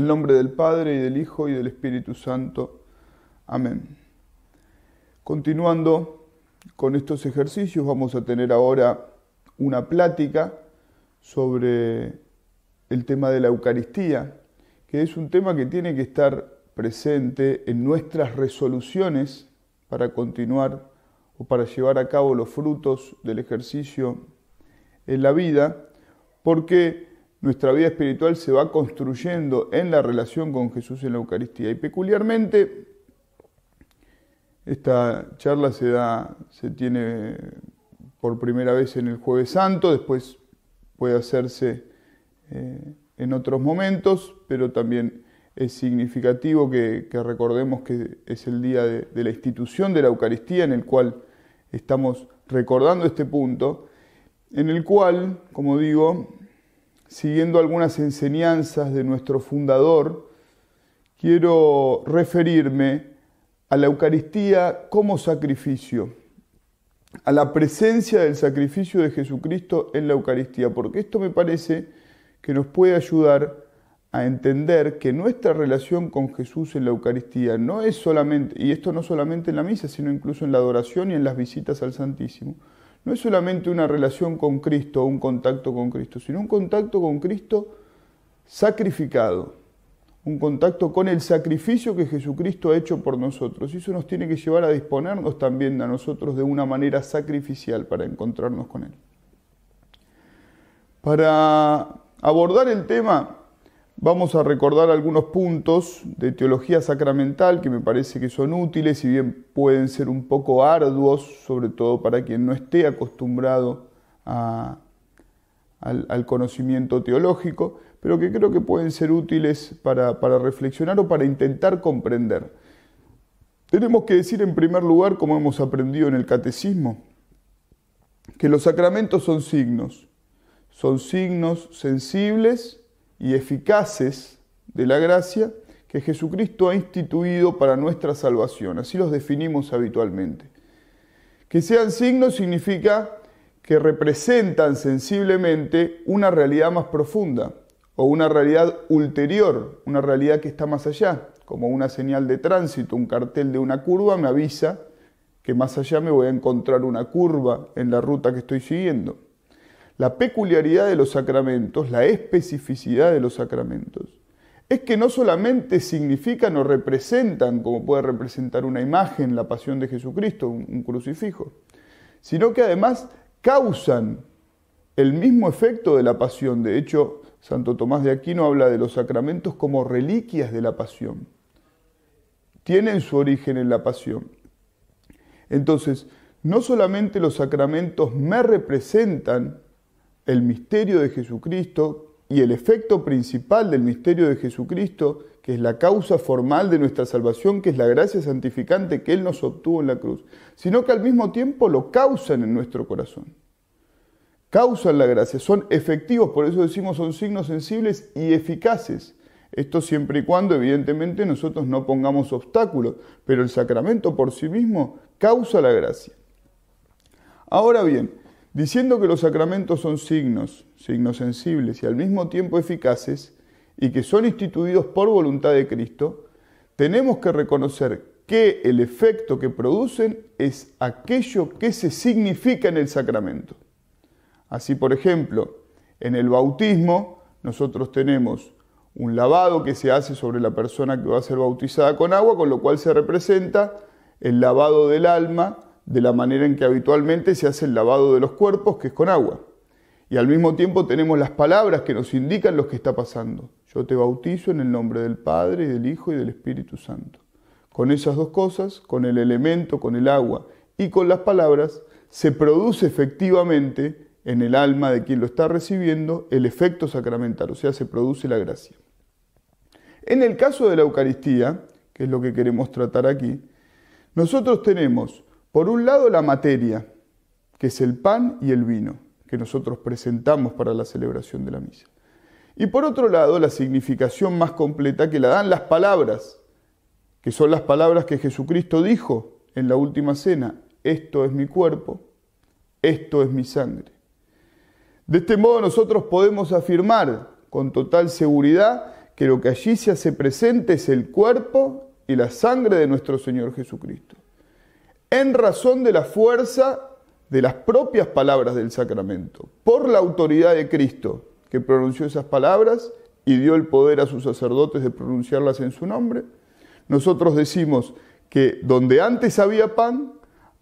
el nombre del Padre y del Hijo y del Espíritu Santo. Amén. Continuando con estos ejercicios, vamos a tener ahora una plática sobre el tema de la Eucaristía, que es un tema que tiene que estar presente en nuestras resoluciones para continuar o para llevar a cabo los frutos del ejercicio en la vida, porque nuestra vida espiritual se va construyendo en la relación con Jesús en la Eucaristía. Y peculiarmente, esta charla se da, se tiene por primera vez en el Jueves Santo, después puede hacerse eh, en otros momentos, pero también es significativo que, recordemos que es el día de, de, la institución de la Eucaristía en el cual estamos recordando este punto, en el cual, como digo, siguiendo algunas enseñanzas de nuestro fundador, quiero referirme a la Eucaristía como sacrificio, a la presencia del sacrificio de Jesucristo en la Eucaristía, porque esto me parece que nos puede ayudar a entender que nuestra relación con Jesús en la Eucaristía no es solamente, y esto no solamente en la misa, sino incluso en la adoración y en las visitas al Santísimo, no es solamente una relación con Cristo un contacto con Cristo, sino un contacto con Cristo sacrificado, un contacto con el sacrificio que Jesucristo ha hecho por nosotros. Y eso nos tiene que llevar a disponernos también a nosotros de una manera sacrificial para encontrarnos con Él. Para abordar el tema, Vamos a recordar algunos puntos de teología sacramental que me parece que son útiles, si bien pueden ser un poco arduos, sobre todo para quien no esté acostumbrado al, conocimiento teológico, pero que creo que pueden ser útiles para, para reflexionar o para intentar comprender. Tenemos que decir en primer lugar, como hemos aprendido en el catecismo, que los sacramentos son signos, son signos sensibles y eficaces de la gracia que Jesucristo ha instituido para nuestra salvación. Así los definimos habitualmente. Que sean signos significa que representan sensiblemente una realidad más profunda o una realidad ulterior, una realidad que está más allá, como una señal de tránsito, un cartel de una curva me avisa que más allá me voy a encontrar una curva en la ruta que estoy siguiendo. La peculiaridad de los sacramentos, la especificidad de los sacramentos, es que no solamente significan o representan, como puede representar una imagen, la pasión de Jesucristo, un, crucifijo, sino que además causan el mismo efecto de la pasión. De hecho, Santo Tomás de Aquino habla de los sacramentos como reliquias de la pasión. Tienen su origen en la pasión. Entonces, no solamente los sacramentos me representan el misterio de Jesucristo y el efecto principal del misterio de Jesucristo, que es la causa formal de nuestra salvación, que es la gracia santificante que Él nos obtuvo en la cruz, sino que al mismo tiempo lo causan en nuestro corazón. Causan la gracia, son efectivos, por eso decimos son signos sensibles y eficaces. Esto siempre y cuando, evidentemente, nosotros no pongamos obstáculos, pero el sacramento por sí mismo causa la gracia. Ahora bien, diciendo que los sacramentos son signos, signos sensibles y al mismo tiempo eficaces, y que son instituidos por voluntad de Cristo, tenemos que reconocer que el efecto que producen es aquello que se significa en el sacramento. Así, por ejemplo, en el bautismo nosotros tenemos un lavado que se hace sobre la persona que va a ser bautizada con agua, con lo cual se representa el lavado del alma de la manera en que habitualmente se hace el lavado de los cuerpos, que es con agua. Y al mismo tiempo tenemos las palabras que nos indican lo que está pasando. Yo te bautizo en el nombre del Padre y del Hijo y del Espíritu Santo. Con esas dos cosas, con el elemento, con el agua y con las palabras, se produce efectivamente en el alma de quien lo está recibiendo el efecto sacramental, o sea, se produce la gracia. En el caso de la Eucaristía, que es lo que queremos tratar aquí, nosotros tenemos por un lado, la materia, que es el pan y el vino, que nosotros presentamos para la celebración de la misa. Y por otro lado, la significación más completa que la dan las palabras, que son las palabras que Jesucristo dijo en la última cena, esto es mi cuerpo, esto es mi sangre. De este modo nosotros podemos afirmar con total seguridad que lo que allí se hace presente es el cuerpo y la sangre de nuestro Señor Jesucristo. En razón de la fuerza de las propias palabras del sacramento, por la autoridad de Cristo, que pronunció esas palabras y dio el poder a sus sacerdotes de pronunciarlas en su nombre, nosotros decimos que donde antes había pan,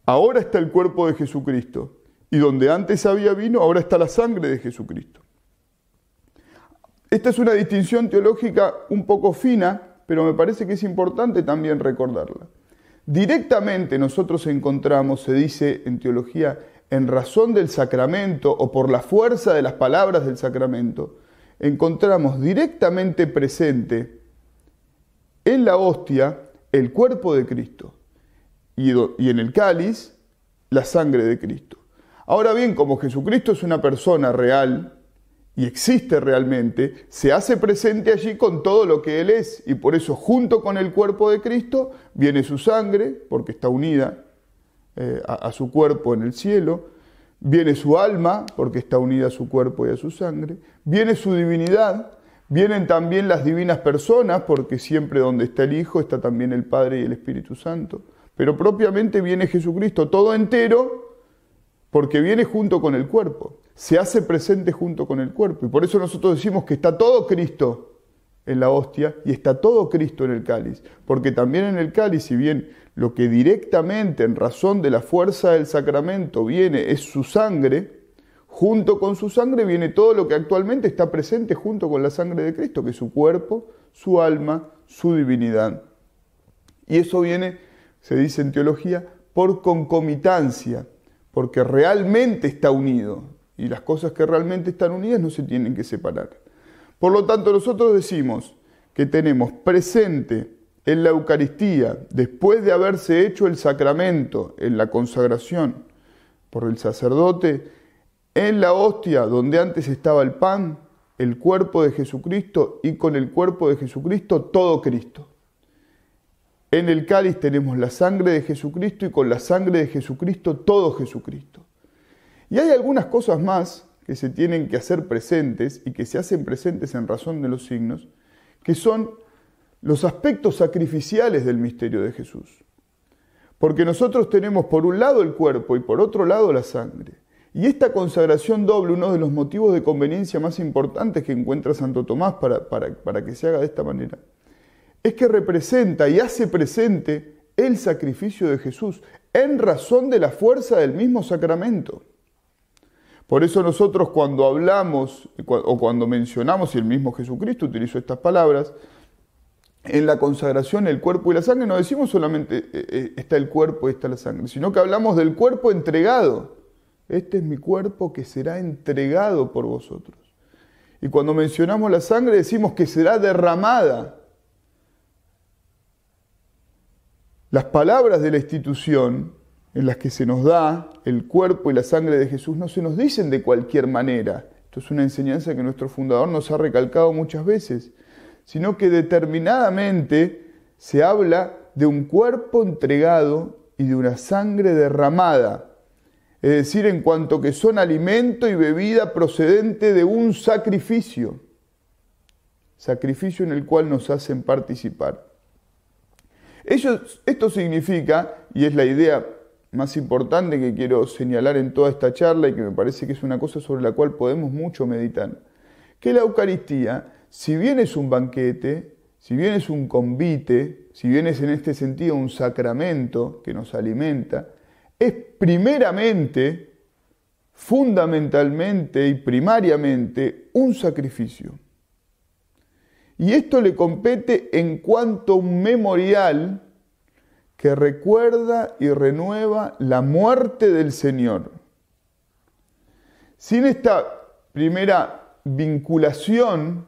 ahora está el cuerpo de Jesucristo, y donde antes había vino, ahora está la sangre de Jesucristo. Esta es una distinción teológica un poco fina, pero me parece que es importante también recordarla. Directamente nosotros encontramos, se dice en teología, en razón del sacramento o por la fuerza de las palabras del sacramento, encontramos directamente presente en la hostia el cuerpo de Cristo y, en el cáliz la sangre de Cristo. Ahora bien, como Jesucristo es una persona real y existe realmente, se hace presente allí con todo lo que Él es y por eso junto con el cuerpo de Cristo viene su sangre, porque está unida eh, a su cuerpo en el cielo, viene su alma, porque está unida a su cuerpo y a su sangre, viene su divinidad, Vienen también las divinas personas, porque siempre donde está el Hijo está también el Padre y el Espíritu Santo. Pero propiamente viene Jesucristo todo entero, porque viene junto con el cuerpo, se hace presente junto con el cuerpo. Y por eso nosotros decimos que está todo Cristo en la hostia y está todo Cristo en el cáliz. Porque también en el cáliz, si bien lo que directamente en razón de la fuerza del sacramento viene es su sangre, Junto con su sangre viene todo lo que actualmente está presente junto con la sangre de Cristo, que es su cuerpo, su alma, su divinidad. Y eso viene, se dice en teología, por concomitancia, porque realmente está unido. Y las cosas que realmente están unidas no se tienen que separar. Por lo tanto, nosotros decimos que tenemos presente en la Eucaristía, después de haberse hecho el sacramento en la consagración por el sacerdote, en la hostia donde antes estaba el pan, el cuerpo de Jesucristo y con el cuerpo de Jesucristo todo Cristo. En el cáliz tenemos la sangre de Jesucristo y con la sangre de Jesucristo todo Jesucristo. Y hay algunas cosas más que se tienen que hacer presentes y que se hacen presentes en razón de los signos, que son los aspectos sacrificiales del misterio de Jesús. Porque nosotros tenemos por un lado el cuerpo y por otro lado la sangre. Y esta consagración doble, uno de los motivos de conveniencia más importantes que encuentra Santo Tomás para, para, que se haga de esta manera, es que representa y hace presente el sacrificio de Jesús en razón de la fuerza del mismo sacramento. Por eso nosotros cuando hablamos o cuando mencionamos, y el mismo Jesucristo utilizó estas palabras, en la consagración el cuerpo y la sangre no decimos solamente eh, eh, está el cuerpo y está la sangre, sino que hablamos del cuerpo entregado este es mi cuerpo que será entregado por vosotros. Y cuando mencionamos la sangre decimos que será derramada. Las palabras de la institución en las que se nos da el cuerpo y la sangre de Jesús no se nos dicen de cualquier manera. Esto es una enseñanza que nuestro fundador nos ha recalcado muchas veces, sino que determinadamente se habla de un cuerpo entregado y de una sangre derramada es decir, en cuanto que son alimento y bebida procedente de un sacrificio, sacrificio en el cual nos hacen participar. esto significa, y es la idea más importante que quiero señalar en toda esta charla y que me parece que es una cosa sobre la cual podemos mucho meditar, que la Eucaristía, si bien es un banquete, si bien es un convite, si bien es en este sentido un sacramento que nos alimenta, es primeramente, fundamentalmente y primariamente un sacrificio. Y esto le compete en cuanto a un memorial que recuerda y renueva la muerte del Señor. Sin esta primera vinculación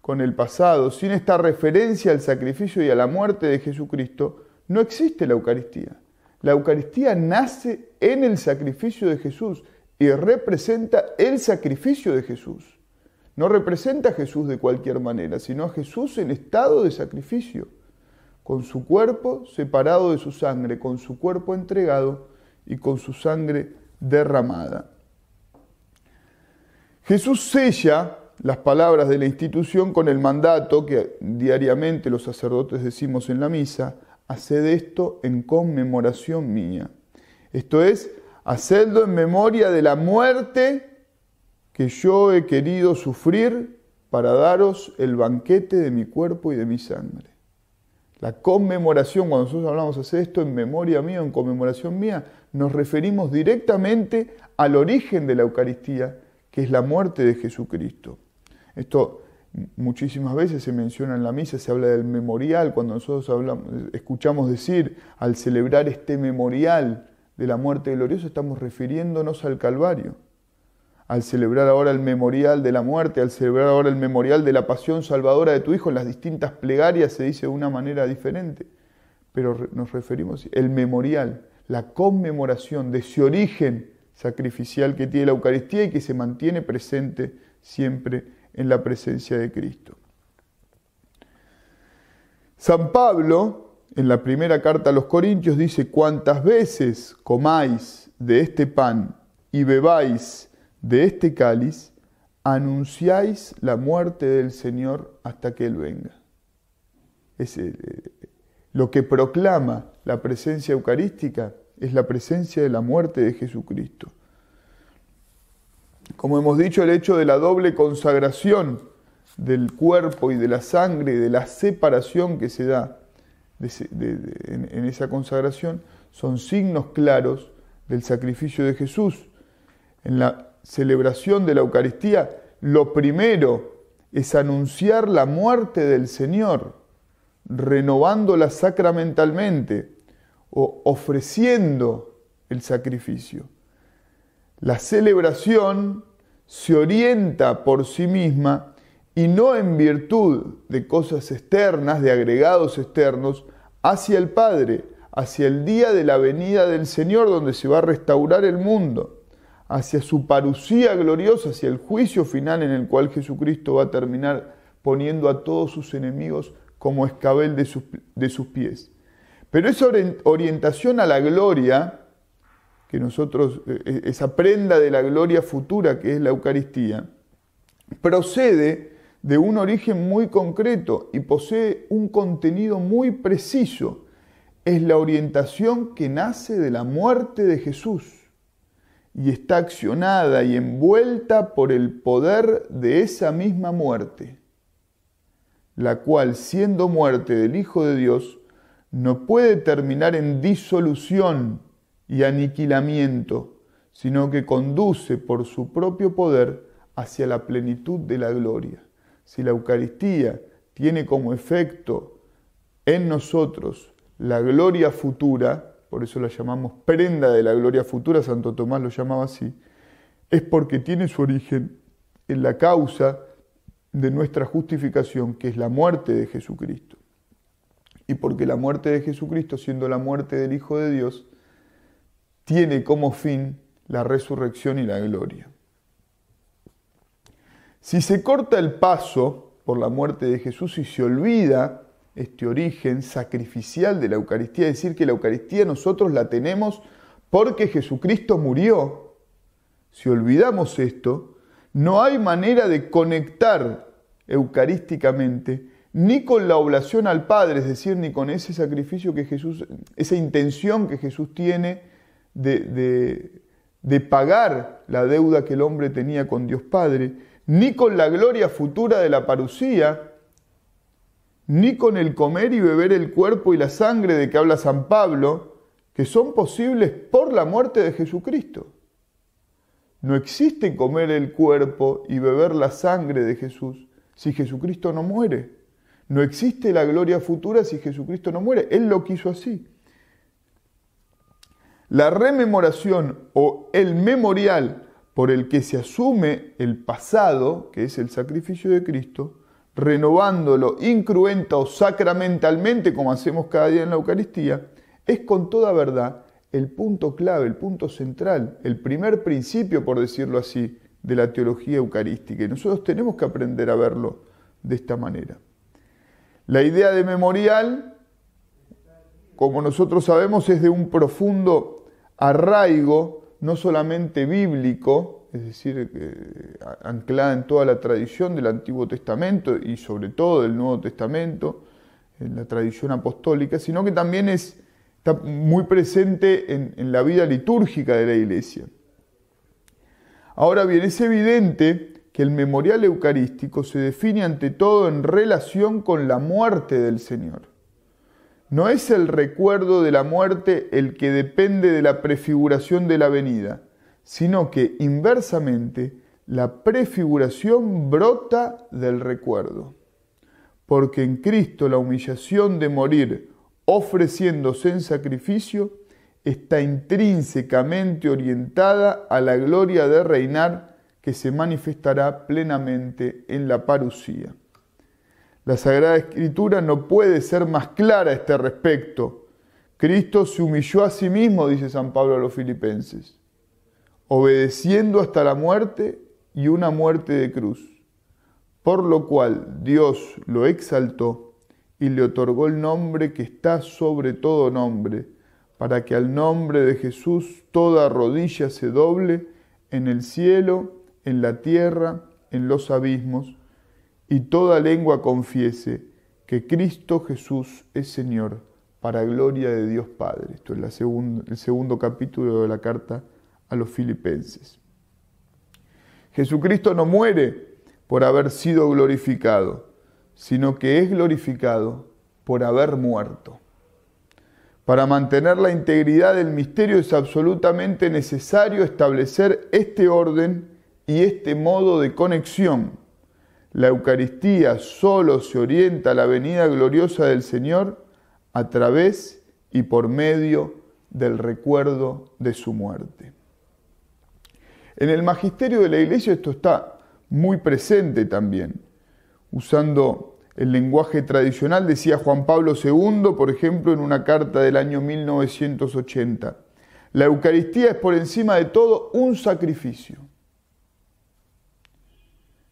con el pasado, sin esta referencia al sacrificio y a la muerte de Jesucristo, no existe la Eucaristía. La Eucaristía nace en el sacrificio de Jesús y representa el sacrificio de Jesús. No representa a Jesús de cualquier manera, sino a Jesús en estado de sacrificio, con su cuerpo separado de su sangre, con su cuerpo entregado y con su sangre derramada. Jesús sella las palabras de la institución con el mandato que diariamente los sacerdotes decimos en la misa, haced esto en conmemoración mía. Esto es, hacedlo en memoria de la muerte que yo he querido sufrir para daros el banquete de mi cuerpo y de mi sangre. La conmemoración, cuando nosotros hablamos de hacer esto en memoria mía, en conmemoración mía, nos referimos directamente al origen de la Eucaristía, que es la muerte de Jesucristo. Esto muchísimas veces se menciona en la misa, se habla del memorial, cuando nosotros hablamos, escuchamos decir, al celebrar este memorial de la muerte gloriosa, estamos refiriéndonos al Calvario al celebrar ahora el memorial de la muerte, al celebrar ahora el memorial de la pasión salvadora de tu Hijo, en las distintas plegarias se dice de una manera diferente, pero nos referimos el memorial, la conmemoración de ese origen sacrificial que tiene la Eucaristía y que se mantiene presente siempre en la presencia de Cristo. San Pablo, en la primera carta a los Corintios, dice, cuantas veces comáis de este pan y bebáis de este cáliz anunciáis la muerte del Señor hasta que Él venga. Es, eh, lo que proclama la presencia eucarística es la presencia de la muerte de Jesucristo. Como hemos dicho, el hecho de la doble consagración del cuerpo y de la sangre, de la separación que se da en esa consagración, son signos claros del sacrificio de Jesús. En la celebración de la Eucaristía, lo primero es anunciar la muerte del Señor, renovándola sacramentalmente o ofreciendo el sacrificio. La celebración se orienta por sí misma y no en virtud de cosas externas, de agregados externos, hacia el Padre, hacia el día de la venida del Señor donde se va a restaurar el mundo hacia su parucía gloriosa, hacia el juicio final en el cual Jesucristo va a terminar poniendo a todos sus enemigos como escabel de sus, de sus pies. Pero esa orientación a la gloria, que nosotros, e, e, esa prenda de la gloria futura que es la Eucaristía, procede de un origen muy concreto y posee un contenido muy preciso. Es la orientación que nace de la muerte de Jesús y está accionada y envuelta por el poder de esa misma muerte, la cual, siendo muerte del Hijo de Dios, no puede terminar en disolución y aniquilamiento, sino que conduce por su propio poder hacia la plenitud de la gloria. Si la Eucaristía tiene como efecto en nosotros la gloria futura, por eso la llamamos prenda de la gloria futura, Santo Tomás lo llamaba así, es porque tiene su origen en la causa de nuestra justificación, que es la muerte de Jesucristo. Y porque la muerte de Jesucristo, siendo la muerte del Hijo de Dios, tiene como fin la resurrección y la gloria. Si se corta el paso por la muerte de Jesús y se olvida este origen sacrificial de la Eucaristía, es decir, que la Eucaristía nosotros la tenemos porque Jesucristo murió. Si olvidamos esto, no hay manera de conectar eucarísticamente ni con la oblación al Padre, es decir, ni con ese sacrificio que Jesús, esa intención que Jesús tiene de, de, de pagar la deuda que el hombre tenía con Dios Padre, ni con la gloria futura de la parucía, ni con el comer y beber el cuerpo y la sangre de que habla San Pablo, que son posibles por la muerte de Jesucristo. No existe comer el cuerpo y beber la sangre de Jesús si Jesucristo no muere. No existe la gloria futura si Jesucristo no muere. Él lo quiso así. La rememoración o el memorial por el que se asume el pasado, que es el sacrificio de Cristo, renovándolo incruenta o sacramentalmente, como hacemos cada día en la Eucaristía, es con toda verdad el punto clave, el punto central, el primer principio, por decirlo así, de la teología eucarística. Y nosotros tenemos que aprender a verlo de esta manera. La idea de memorial, como nosotros sabemos, es de un profundo arraigo, no solamente bíblico, es decir, eh, anclada en toda la tradición del Antiguo Testamento y sobre todo del Nuevo Testamento, en la tradición apostólica, sino que también es, está muy presente en, en la vida litúrgica de la Iglesia. Ahora bien, es evidente que el memorial eucarístico se define ante todo en relación con la muerte del Señor. No es el recuerdo de la muerte el que depende de la prefiguración de la venida, sino que inversamente la prefiguración brota del recuerdo. Porque en Cristo la humillación de morir ofreciéndose en sacrificio está intrínsecamente orientada a la gloria de reinar que se manifestará plenamente en la parucía. La Sagrada Escritura no puede ser más clara a este respecto. Cristo se humilló a sí mismo, dice San Pablo a los filipenses, obedeciendo hasta la muerte y una muerte de cruz, por lo cual Dios lo exaltó y le otorgó el nombre que está sobre todo nombre, para que al nombre de Jesús toda rodilla se doble en el cielo, en la tierra, en los abismos, y toda lengua confiese que Cristo Jesús es Señor, para gloria de Dios Padre. Esto es el segundo capítulo de la carta a los filipenses. Jesucristo no muere por haber sido glorificado, sino que es glorificado por haber muerto. Para mantener la integridad del misterio es absolutamente necesario establecer este orden y este modo de conexión. La Eucaristía solo se orienta a la venida gloriosa del Señor a través y por medio del recuerdo de su muerte. En el magisterio de la Iglesia esto está muy presente también. Usando el lenguaje tradicional, decía Juan Pablo II, por ejemplo, en una carta del año 1980, la Eucaristía es por encima de todo un sacrificio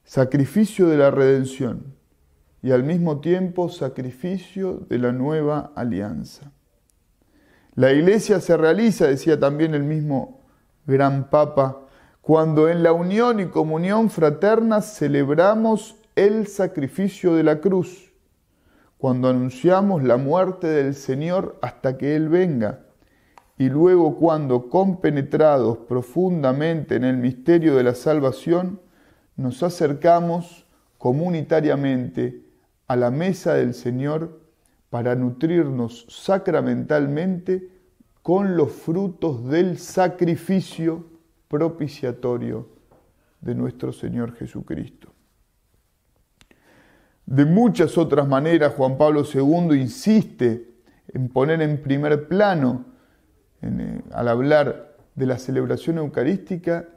sacrificio de la redención y al mismo tiempo sacrificio de la nueva alianza. La iglesia se realiza, decía también el mismo gran papa, cuando en la unión y comunión fraterna celebramos el sacrificio de la cruz, cuando anunciamos la muerte del Señor hasta que Él venga, y luego cuando compenetrados profundamente en el misterio de la salvación, nos acercamos comunitariamente a la mesa del Señor para nutrirnos sacramentalmente con los frutos del sacrificio propiciatorio de nuestro Señor Jesucristo. De muchas otras maneras, Juan Pablo II insiste en poner en primer plano, eh, al hablar de la celebración eucarística,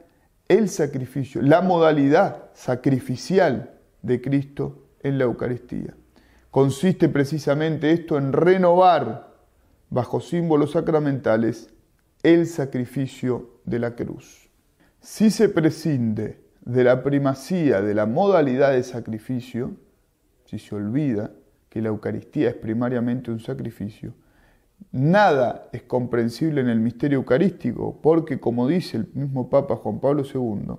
el sacrificio, la modalidad sacrificial de Cristo en la Eucaristía. Consiste precisamente esto en renovar, bajo símbolos sacramentales, el sacrificio de la cruz. Si se prescinde de la primacía de la modalidad de sacrificio, si se olvida que la Eucaristía es primariamente un sacrificio, Nada es comprensible en el misterio eucarístico, porque como dice el mismo Papa Juan Pablo II,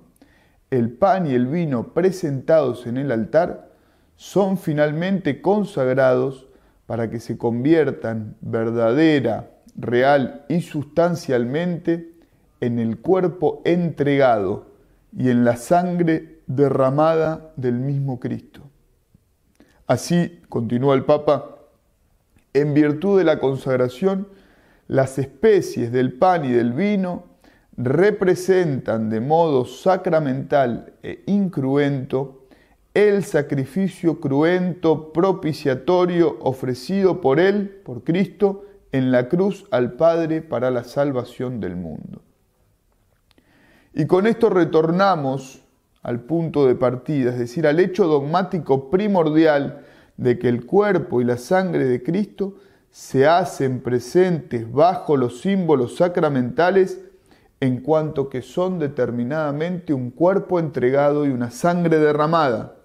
el pan y el vino presentados en el altar son finalmente consagrados para que se conviertan verdadera, real y sustancialmente en el cuerpo entregado y en la sangre derramada del mismo Cristo. Así, continúa el Papa, en virtud de la consagración, las especies del pan y del vino representan de modo sacramental e incruento el sacrificio cruento propiciatorio ofrecido por Él, por Cristo, en la cruz al Padre para la salvación del mundo. Y con esto retornamos al punto de partida, es decir, al hecho dogmático primordial de que el cuerpo y la sangre de Cristo se hacen presentes bajo los símbolos sacramentales en cuanto que son determinadamente un cuerpo entregado y una sangre derramada.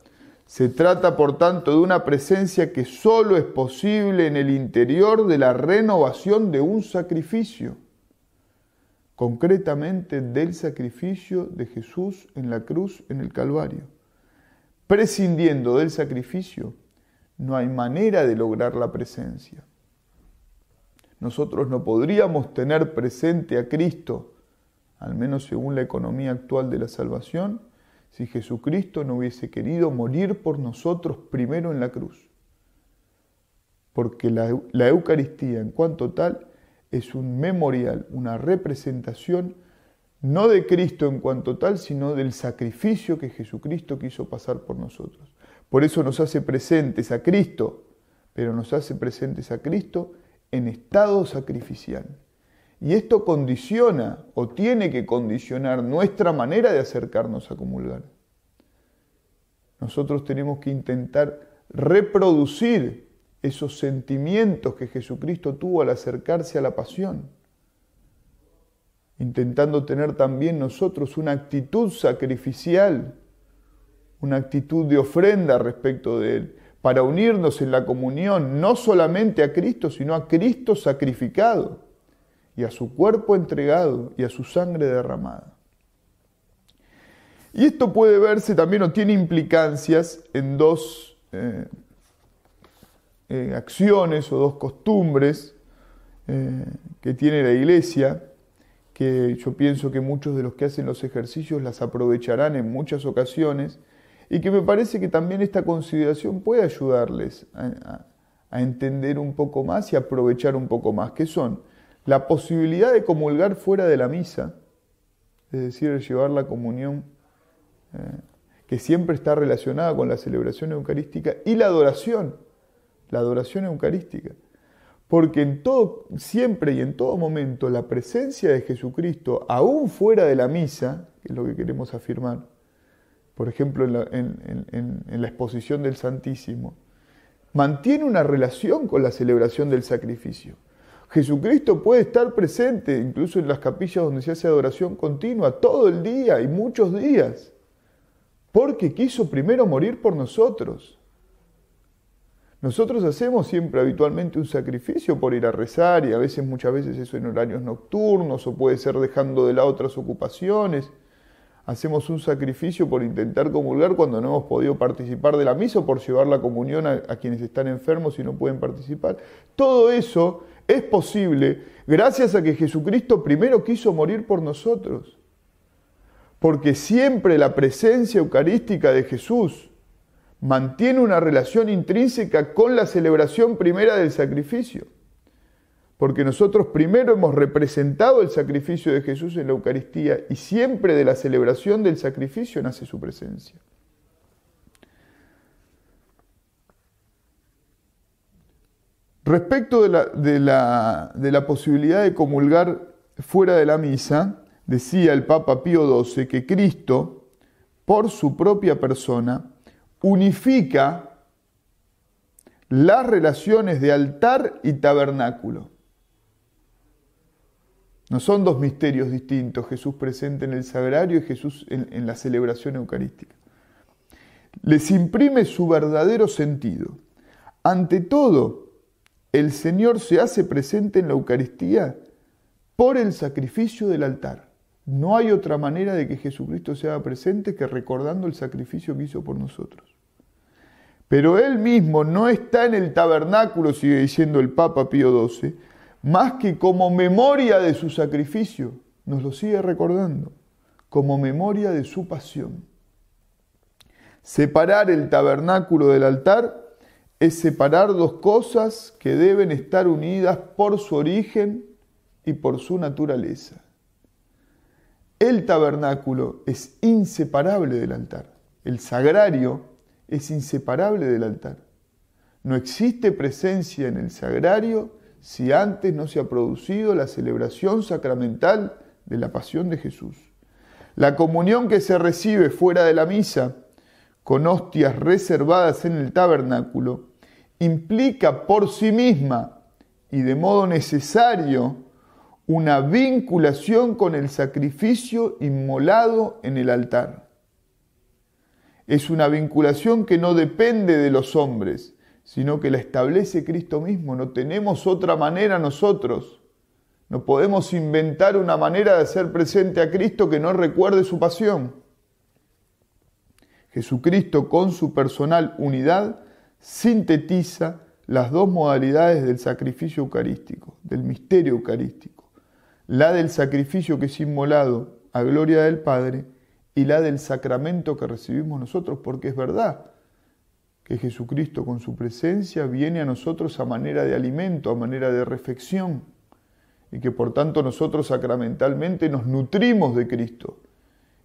Se trata, por tanto, de una presencia que sólo es posible en el interior de la renovación de un sacrificio. Concretamente del sacrificio de Jesús en la cruz en el Calvario. Prescindiendo del sacrificio, no hay manera de lograr la presencia. Nosotros no podríamos tener presente a Cristo, al menos según la economía actual de la salvación, si Jesucristo no hubiese querido morir por nosotros primero en la cruz. Porque la, Eucaristía en cuanto tal es un memorial, una representación no de Cristo en cuanto tal, sino del sacrificio que Jesucristo quiso pasar por nosotros. Por eso nos hace presentes a Cristo, pero nos hace presentes a Cristo en estado sacrificial. Y esto condiciona o tiene que condicionar nuestra manera de acercarnos a comulgar. Nosotros tenemos que intentar reproducir esos sentimientos que Jesucristo tuvo al acercarse a la pasión, intentando tener también nosotros una actitud sacrificial, una actitud de ofrenda respecto de Él, para unirnos en la comunión no solamente a Cristo, sino a Cristo sacrificado y a su cuerpo entregado y a su sangre derramada. Y esto puede verse también o tiene implicancias en dos eh, eh, acciones o dos costumbres eh, que tiene la iglesia, que yo pienso que muchos de los que hacen los ejercicios las aprovecharán en muchas ocasiones y que me parece que también esta consideración puede ayudarles a, entender un poco más y aprovechar un poco más, que son la posibilidad de comulgar fuera de la misa, es decir, llevar la comunión eh, que siempre está relacionada con la celebración eucarística, y la adoración, la adoración eucarística. Porque en todo, siempre y en todo momento, la presencia de Jesucristo, aún fuera de la misa, que es lo que queremos afirmar, por ejemplo, en la, exposición del Santísimo, mantiene una relación con la celebración del sacrificio. Jesucristo puede estar presente incluso en las capillas donde se hace adoración continua todo el día y muchos días, porque quiso primero morir por nosotros. Nosotros hacemos siempre habitualmente un sacrificio por ir a rezar y a veces, muchas veces eso en horarios nocturnos o puede ser dejando de lado otras ocupaciones hacemos un sacrificio por intentar comulgar cuando no hemos podido participar de la misa o por llevar la comunión a, quienes están enfermos y no pueden participar. Todo eso es posible gracias a que Jesucristo primero quiso morir por nosotros. Porque siempre la presencia eucarística de Jesús mantiene una relación intrínseca con la celebración primera del sacrificio porque nosotros primero hemos representado el sacrificio de Jesús en la Eucaristía y siempre de la celebración del sacrificio nace su presencia. Respecto de la, de la, posibilidad de comulgar fuera de la misa, decía el Papa Pío XII que Cristo, por su propia persona, unifica las relaciones de altar y tabernáculo. No son dos misterios distintos, Jesús presente en el sagrario y Jesús en, la celebración eucarística. Les imprime su verdadero sentido. Ante todo, el Señor se hace presente en la Eucaristía por el sacrificio del altar. No hay otra manera de que Jesucristo sea presente que recordando el sacrificio que hizo por nosotros. Pero Él mismo no está en el tabernáculo, sigue diciendo el Papa Pío XII, más que como memoria de su sacrificio, nos lo sigue recordando, como memoria de su pasión. Separar el tabernáculo del altar es separar dos cosas que deben estar unidas por su origen y por su naturaleza. El tabernáculo es inseparable del altar. El sagrario es inseparable del altar. No existe presencia en el sagrario si antes no se ha producido la celebración sacramental de la pasión de Jesús. La comunión que se recibe fuera de la misa, con hostias reservadas en el tabernáculo, implica por sí misma y de modo necesario una vinculación con el sacrificio inmolado en el altar. Es una vinculación que no depende de los hombres, sino que la establece Cristo mismo. No tenemos otra manera nosotros No podemos inventar una manera de hacer presente a Cristo que no recuerde su pasión. Jesucristo con su personal unidad sintetiza las dos modalidades del sacrificio eucarístico, del misterio eucarístico, la del sacrificio que es inmolado a gloria del Padre y la del sacramento que recibimos nosotros, porque es verdad que Jesucristo con su presencia viene a nosotros a manera de alimento, a manera de reflexión, y que por tanto nosotros sacramentalmente nos nutrimos de Cristo.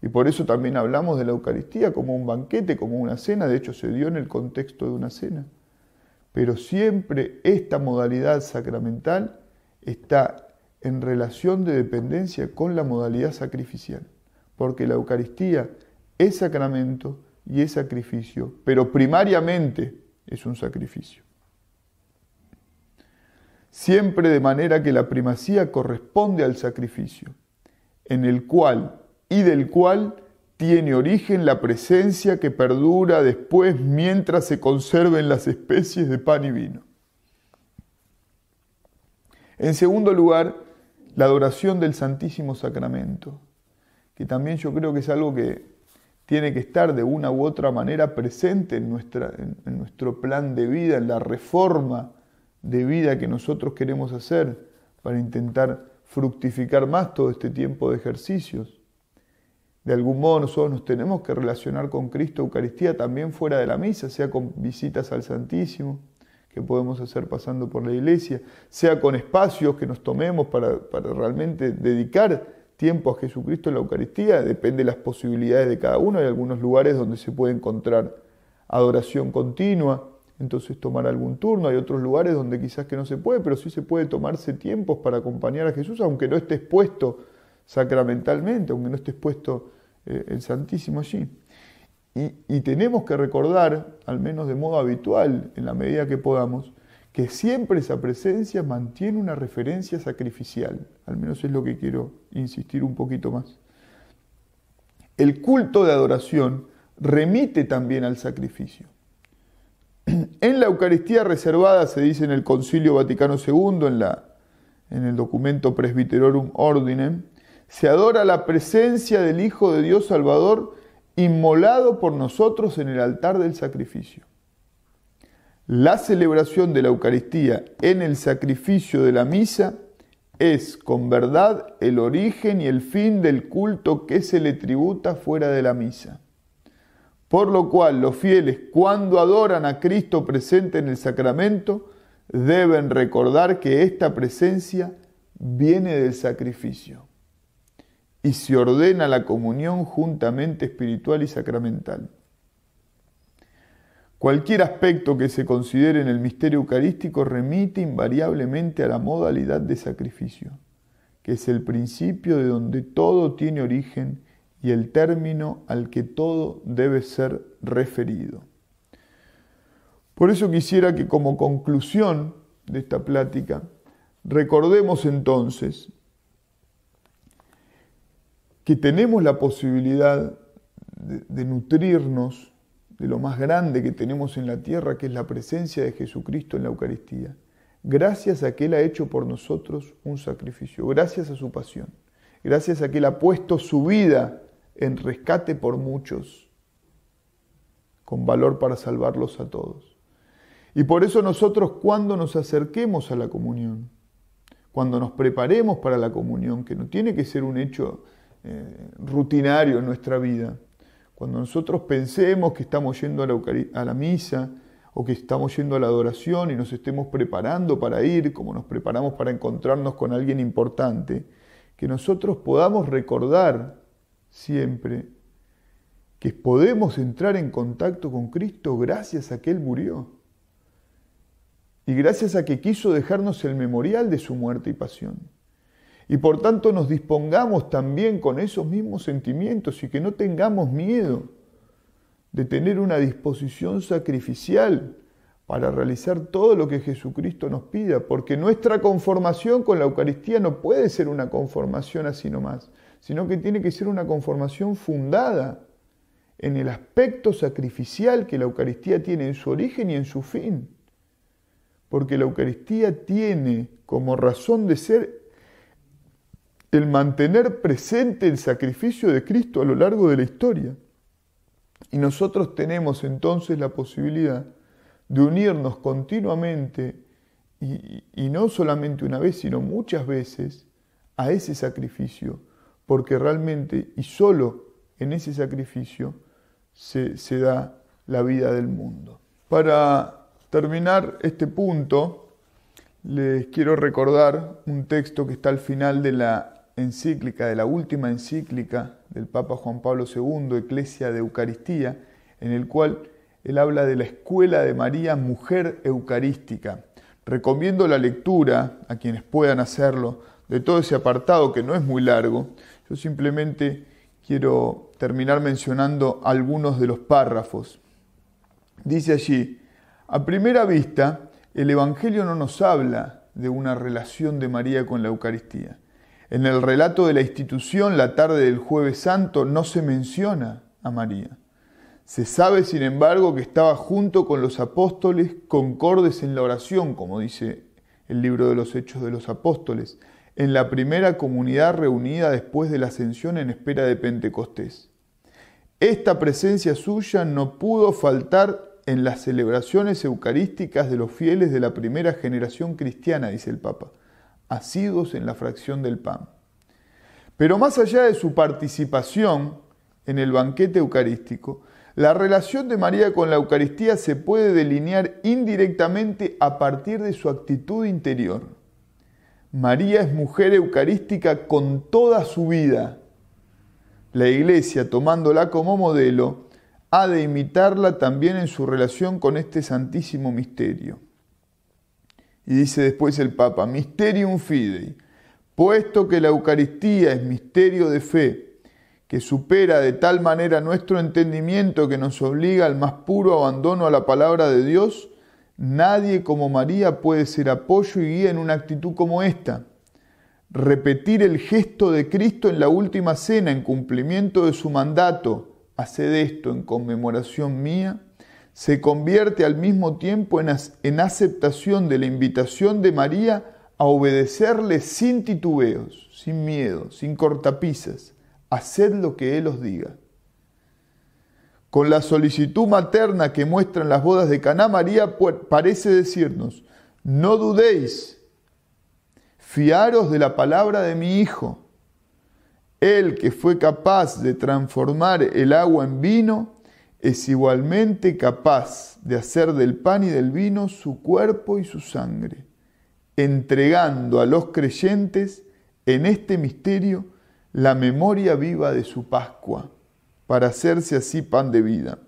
Y por eso también hablamos de la Eucaristía como un banquete, como una cena, de hecho se dio en el contexto de una cena. Pero siempre esta modalidad sacramental está en relación de dependencia con la modalidad sacrificial, porque la Eucaristía es sacramento y es sacrificio, pero primariamente es un sacrificio. Siempre de manera que la primacía corresponde al sacrificio, en el cual y del cual tiene origen la presencia que perdura después mientras se conserven las especies de pan y vino. En segundo lugar, la adoración del Santísimo Sacramento, que también yo creo que es algo que tiene que estar de una u otra manera presente en, nuestra, en, nuestro plan de vida, en la reforma de vida que nosotros queremos hacer para intentar fructificar más todo este tiempo de ejercicios. De algún modo nosotros nos tenemos que relacionar con Cristo Eucaristía también fuera de la misa, sea con visitas al Santísimo que podemos hacer pasando por la iglesia, sea con espacios que nos tomemos para, para realmente dedicar tiempo a Jesucristo en la Eucaristía, depende de las posibilidades de cada uno. Hay algunos lugares donde se puede encontrar adoración continua, entonces tomar algún turno. Hay otros lugares donde quizás que no se puede, pero sí se puede tomarse tiempos para acompañar a Jesús, aunque no esté expuesto sacramentalmente, aunque no esté expuesto eh, el Santísimo allí. Y, tenemos que recordar, al menos de modo habitual, en la medida que podamos, que siempre esa presencia mantiene una referencia sacrificial. Al menos es lo que quiero insistir un poquito más. El culto de adoración remite también al sacrificio. En la Eucaristía reservada, se dice en el Concilio Vaticano II, en, en el documento Presbyterorum Ordinem, se adora la presencia del Hijo de Dios Salvador inmolado por nosotros en el altar del sacrificio. La celebración de la Eucaristía en el sacrificio de la misa es con verdad el origen y el fin del culto que se le tributa fuera de la misa. Por lo cual los fieles cuando adoran a Cristo presente en el sacramento deben recordar que esta presencia viene del sacrificio y se ordena la comunión juntamente espiritual y sacramental. Cualquier aspecto que se considere en el misterio eucarístico remite invariablemente a la modalidad de sacrificio, que es el principio de donde todo tiene origen y el término al que todo debe ser referido. Por eso quisiera que como conclusión de esta plática recordemos entonces que tenemos la posibilidad de, nutrirnos de lo más grande que tenemos en la tierra, que es la presencia de Jesucristo en la Eucaristía, gracias a que Él ha hecho por nosotros un sacrificio, gracias a su pasión, gracias a que Él ha puesto su vida en rescate por muchos, con valor para salvarlos a todos. Y por eso nosotros cuando nos acerquemos a la comunión, cuando nos preparemos para la comunión, que no tiene que ser un hecho eh, rutinario en nuestra vida, cuando nosotros pensemos que estamos yendo a la, a la misa o que estamos yendo a la adoración y nos estemos preparando para ir, como nos preparamos para encontrarnos con alguien importante, que nosotros podamos recordar siempre que podemos entrar en contacto con Cristo gracias a que Él murió y gracias a que quiso dejarnos el memorial de su muerte y pasión. Y por tanto nos dispongamos también con esos mismos sentimientos y que no tengamos miedo de tener una disposición sacrificial para realizar todo lo que Jesucristo nos pida, porque nuestra conformación con la Eucaristía no puede ser una conformación así nomás, sino que tiene que ser una conformación fundada en el aspecto sacrificial que la Eucaristía tiene en su origen y en su fin. Porque la Eucaristía tiene como razón de ser el mantener presente el sacrificio de Cristo a lo largo de la historia. Y nosotros tenemos entonces la posibilidad de unirnos continuamente y, no solamente una vez, sino muchas veces a ese sacrificio, porque realmente y solo en ese sacrificio se, se da la vida del mundo. Para terminar este punto, les quiero recordar un texto que está al final de la encíclica, de la última encíclica del Papa Juan Pablo II, Eclesia de Eucaristía, en el cual él habla de la escuela de María, mujer eucarística. Recomiendo la lectura a quienes puedan hacerlo de todo ese apartado que no es muy largo. Yo simplemente quiero terminar mencionando algunos de los párrafos. Dice allí, a primera vista, el Evangelio no nos habla de una relación de María con la Eucaristía. En el relato de la institución, la tarde del jueves santo, no se menciona a María. Se sabe, sin embargo, que estaba junto con los apóstoles concordes en la oración, como dice el libro de los Hechos de los Apóstoles, en la primera comunidad reunida después de la ascensión en espera de Pentecostés. Esta presencia suya no pudo faltar en las celebraciones eucarísticas de los fieles de la primera generación cristiana, dice el Papa, asidos en la fracción del pan. Pero más allá de su participación en el banquete eucarístico, la relación de María con la Eucaristía se puede delinear indirectamente a partir de su actitud interior. María es mujer eucarística con toda su vida. La Iglesia, tomándola como modelo, ha de imitarla también en su relación con este santísimo misterio. Y dice después el Papa, Mysterium Fidei, puesto que la Eucaristía es misterio de fe, que supera de tal manera nuestro entendimiento que nos obliga al más puro abandono a la palabra de Dios, nadie como María puede ser apoyo y guía en una actitud como esta. Repetir el gesto de Cristo en la última cena en cumplimiento de su mandato, haced esto en conmemoración mía, se convierte al mismo tiempo en, aceptación de la invitación de María a obedecerle sin titubeos, sin miedo, sin cortapisas haced lo que Él os diga. Con la solicitud materna que muestran las bodas de Caná, María parece decirnos, no dudéis, fiaros de la palabra de mi Hijo. Él que fue capaz de transformar el agua en vino, es igualmente capaz de hacer del pan y del vino su cuerpo y su sangre, entregando a los creyentes en este misterio la memoria viva de su Pascua, para hacerse así pan de vida.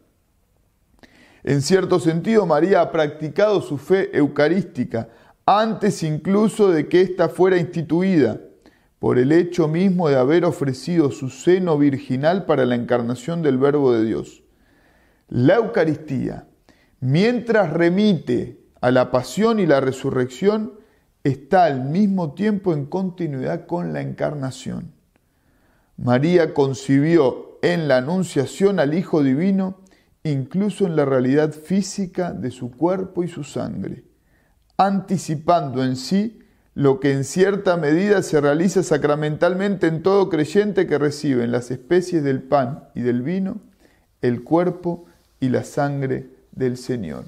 En cierto sentido, María ha practicado su fe eucarística antes incluso de que ésta fuera instituida, por el hecho mismo de haber ofrecido su seno virginal para la encarnación del Verbo de Dios. La Eucaristía, mientras remite a la pasión y la resurrección, está al mismo tiempo en continuidad con la encarnación. María concibió en la Anunciación al Hijo Divino, incluso en la realidad física de su cuerpo y su sangre, anticipando en sí lo que en cierta medida se realiza sacramentalmente en todo creyente que recibe en las especies del pan y del vino el cuerpo y la sangre del Señor.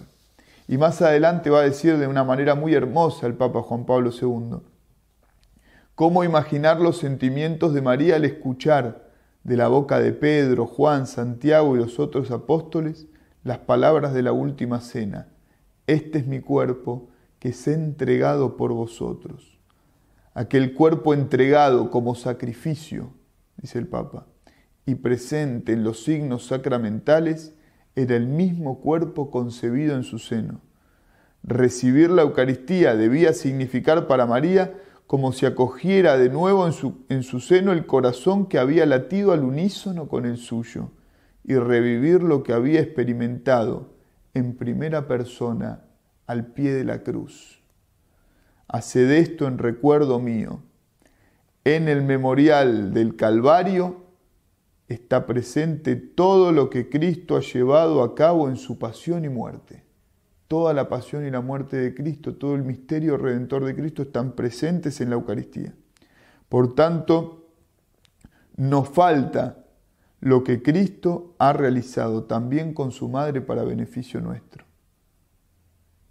Y más adelante va a decir de una manera muy hermosa el Papa Juan Pablo II, ¿Cómo imaginar los sentimientos de María al escuchar de la boca de Pedro, Juan, Santiago y los otros apóstoles las palabras de la última cena? Este es mi cuerpo que es entregado por vosotros. Aquel cuerpo entregado como sacrificio, dice el Papa, y presente en los signos sacramentales, era el mismo cuerpo concebido en su seno. Recibir la Eucaristía debía significar para María como si acogiera de nuevo en su, en su seno el corazón que había latido al unísono con el suyo y revivir lo que había experimentado en primera persona al pie de la cruz. Haced esto en recuerdo mío. En el memorial del Calvario está presente todo lo que Cristo ha llevado a cabo en su pasión y muerte toda la pasión y la muerte de Cristo, todo el misterio redentor de Cristo están presentes en la Eucaristía. Por tanto, nos falta lo que Cristo ha realizado también con su madre para beneficio nuestro.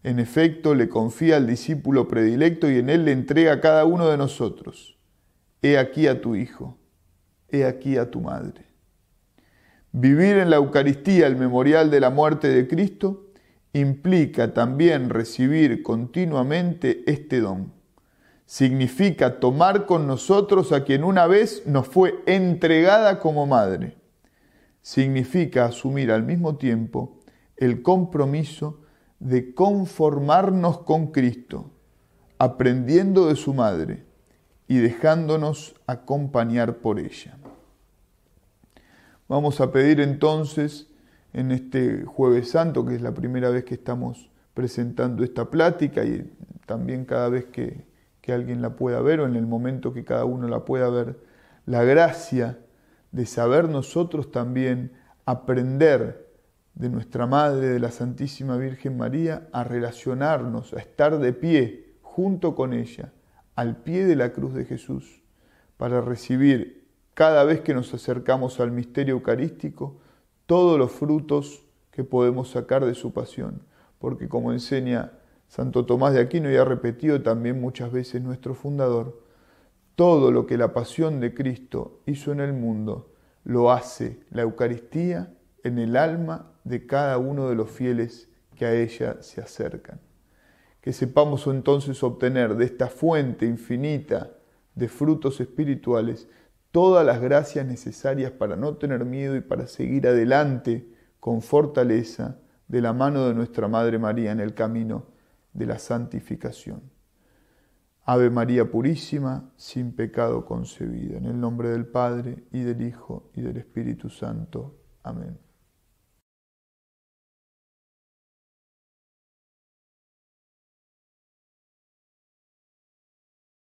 En efecto, le confía al discípulo predilecto y en él le entrega a cada uno de nosotros. He aquí a tu hijo, he aquí a tu madre. Vivir en la Eucaristía el memorial de la muerte de Cristo implica también recibir continuamente este don. Significa tomar con nosotros a quien una vez nos fue entregada como madre. Significa asumir al mismo tiempo el compromiso de conformarnos con Cristo, aprendiendo de su madre y dejándonos acompañar por ella. Vamos a pedir entonces en este jueves santo, que es la primera vez que estamos presentando esta plática y también cada vez que, que alguien la pueda ver o en el momento que cada uno la pueda ver, la gracia de saber nosotros también aprender de nuestra Madre, de la Santísima Virgen María, a relacionarnos, a estar de pie junto con ella, al pie de la cruz de Jesús, para recibir cada vez que nos acercamos al misterio eucarístico todos los frutos que podemos sacar de su pasión, porque como enseña Santo Tomás de Aquino y ha repetido también muchas veces nuestro fundador, todo lo que la pasión de Cristo hizo en el mundo, lo hace la Eucaristía en el alma de cada uno de los fieles que a ella se acercan. Que sepamos entonces obtener de esta fuente infinita de frutos espirituales todas las gracias necesarias para no tener miedo y para seguir adelante con fortaleza de la mano de nuestra Madre María en el camino de la santificación. Ave María Purísima, sin pecado concebida, en el nombre del Padre y del Hijo y del Espíritu Santo. Amén.